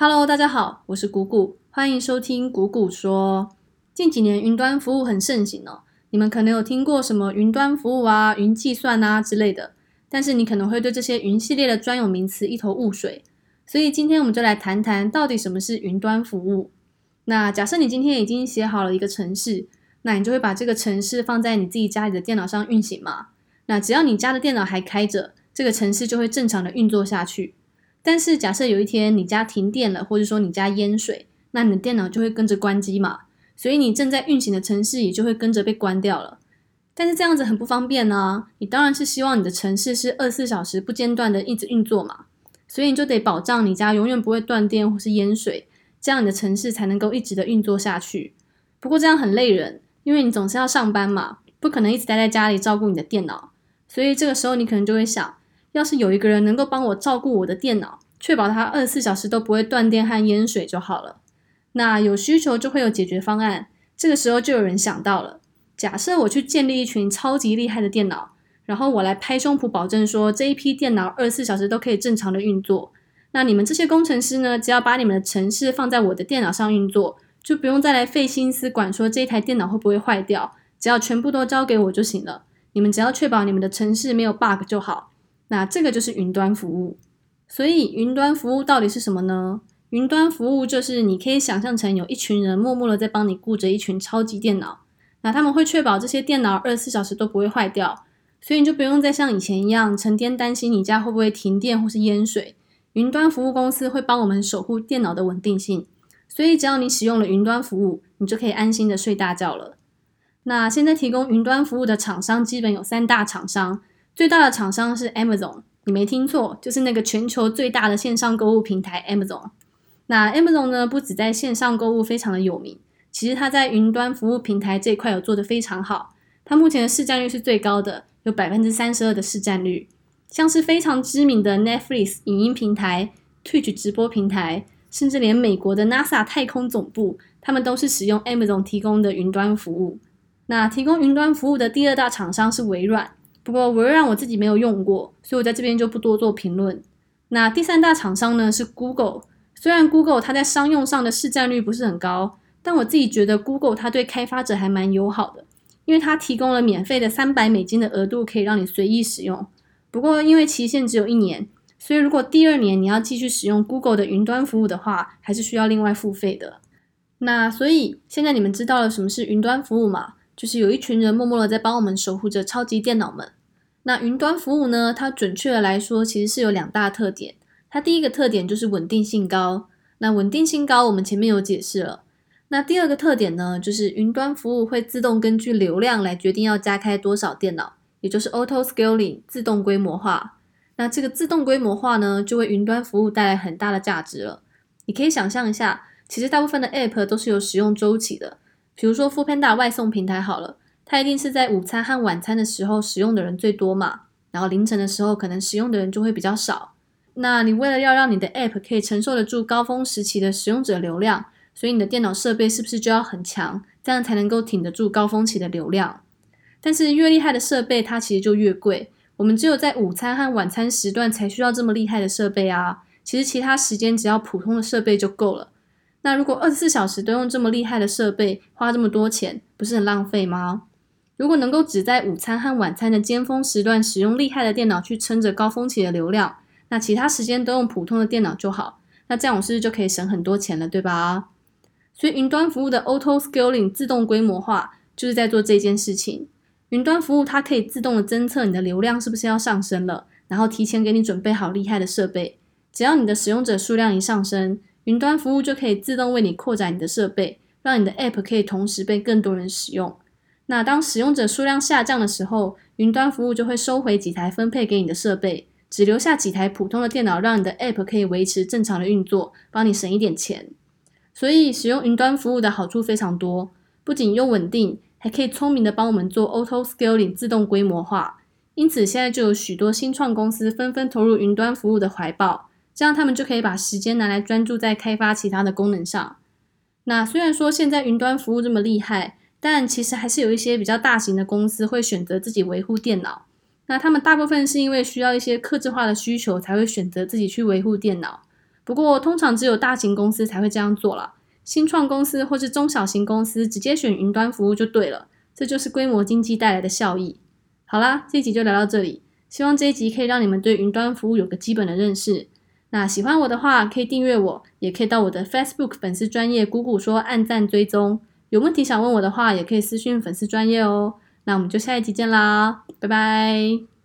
Hello，大家好，我是谷谷，欢迎收听谷谷说。近几年云端服务很盛行哦，你们可能有听过什么云端服务啊、云计算啊之类的，但是你可能会对这些云系列的专有名词一头雾水。所以今天我们就来谈谈到底什么是云端服务。那假设你今天已经写好了一个程式，那你就会把这个程式放在你自己家里的电脑上运行嘛？那只要你家的电脑还开着，这个程式就会正常的运作下去。但是假设有一天你家停电了，或者说你家淹水，那你的电脑就会跟着关机嘛，所以你正在运行的城市也就会跟着被关掉了。但是这样子很不方便呢，你当然是希望你的城市是二十四小时不间断的一直运作嘛，所以你就得保障你家永远不会断电或是淹水，这样你的城市才能够一直的运作下去。不过这样很累人，因为你总是要上班嘛，不可能一直待在家里照顾你的电脑，所以这个时候你可能就会想。要是有一个人能够帮我照顾我的电脑，确保它二十四小时都不会断电和淹水就好了。那有需求就会有解决方案。这个时候就有人想到了：假设我去建立一群超级厉害的电脑，然后我来拍胸脯保证说这一批电脑二十四小时都可以正常的运作。那你们这些工程师呢，只要把你们的程式放在我的电脑上运作，就不用再来费心思管说这一台电脑会不会坏掉，只要全部都交给我就行了。你们只要确保你们的程式没有 bug 就好。那这个就是云端服务，所以云端服务到底是什么呢？云端服务就是你可以想象成有一群人默默的在帮你顾着一群超级电脑，那他们会确保这些电脑二十四小时都不会坏掉，所以你就不用再像以前一样成天担心你家会不会停电或是淹水。云端服务公司会帮我们守护电脑的稳定性，所以只要你使用了云端服务，你就可以安心的睡大觉了。那现在提供云端服务的厂商基本有三大厂商。最大的厂商是 Amazon，你没听错，就是那个全球最大的线上购物平台 Amazon。那 Amazon 呢，不止在线上购物非常的有名，其实它在云端服务平台这一块有做得非常好。它目前的市占率是最高的，有百分之三十二的市占率。像是非常知名的 Netflix 影音平台、Twitch 直播平台，甚至连美国的 NASA 太空总部，他们都是使用 Amazon 提供的云端服务。那提供云端服务的第二大厂商是微软。不过微软我自己没有用过，所以我在这边就不多做评论。那第三大厂商呢是 Google，虽然 Google 它在商用上的市占率不是很高，但我自己觉得 Google 它对开发者还蛮友好的，因为它提供了免费的三百美金的额度，可以让你随意使用。不过因为期限只有一年，所以如果第二年你要继续使用 Google 的云端服务的话，还是需要另外付费的。那所以现在你们知道了什么是云端服务嘛？就是有一群人默默的在帮我们守护着超级电脑们。那云端服务呢？它准确的来说，其实是有两大特点。它第一个特点就是稳定性高。那稳定性高，我们前面有解释了。那第二个特点呢，就是云端服务会自动根据流量来决定要加开多少电脑，也就是 auto scaling 自动规模化。那这个自动规模化呢，就为云端服务带来很大的价值了。你可以想象一下，其实大部分的 app 都是有使用周期的，比如说 Foodpanda 外送平台好了。它一定是在午餐和晚餐的时候使用的人最多嘛，然后凌晨的时候可能使用的人就会比较少。那你为了要让你的 App 可以承受得住高峰时期的使用者流量，所以你的电脑设备是不是就要很强，这样才能够挺得住高峰期的流量？但是越厉害的设备它其实就越贵，我们只有在午餐和晚餐时段才需要这么厉害的设备啊，其实其他时间只要普通的设备就够了。那如果二十四小时都用这么厉害的设备，花这么多钱，不是很浪费吗？如果能够只在午餐和晚餐的尖峰时段使用厉害的电脑去撑着高峰期的流量，那其他时间都用普通的电脑就好。那这样我是不是就可以省很多钱了，对吧？所以云端服务的 auto scaling 自动规模化就是在做这件事情。云端服务它可以自动的侦测你的流量是不是要上升了，然后提前给你准备好厉害的设备。只要你的使用者数量一上升，云端服务就可以自动为你扩展你的设备，让你的 app 可以同时被更多人使用。那当使用者数量下降的时候，云端服务就会收回几台分配给你的设备，只留下几台普通的电脑，让你的 App 可以维持正常的运作，帮你省一点钱。所以使用云端服务的好处非常多，不仅又稳定，还可以聪明的帮我们做 Auto Scaling 自动规模化。因此现在就有许多新创公司纷纷投入云端服务的怀抱，这样他们就可以把时间拿来专注在开发其他的功能上。那虽然说现在云端服务这么厉害，但其实还是有一些比较大型的公司会选择自己维护电脑。那他们大部分是因为需要一些客制化的需求，才会选择自己去维护电脑。不过通常只有大型公司才会这样做了，新创公司或是中小型公司直接选云端服务就对了，这就是规模经济带来的效益。好啦，这一集就聊到这里，希望这一集可以让你们对云端服务有个基本的认识。那喜欢我的话，可以订阅我，也可以到我的 Facebook 粉丝专业谷谷说按赞追踪。有问题想问我的话，也可以私信粉丝专业哦。那我们就下一集见啦，拜拜。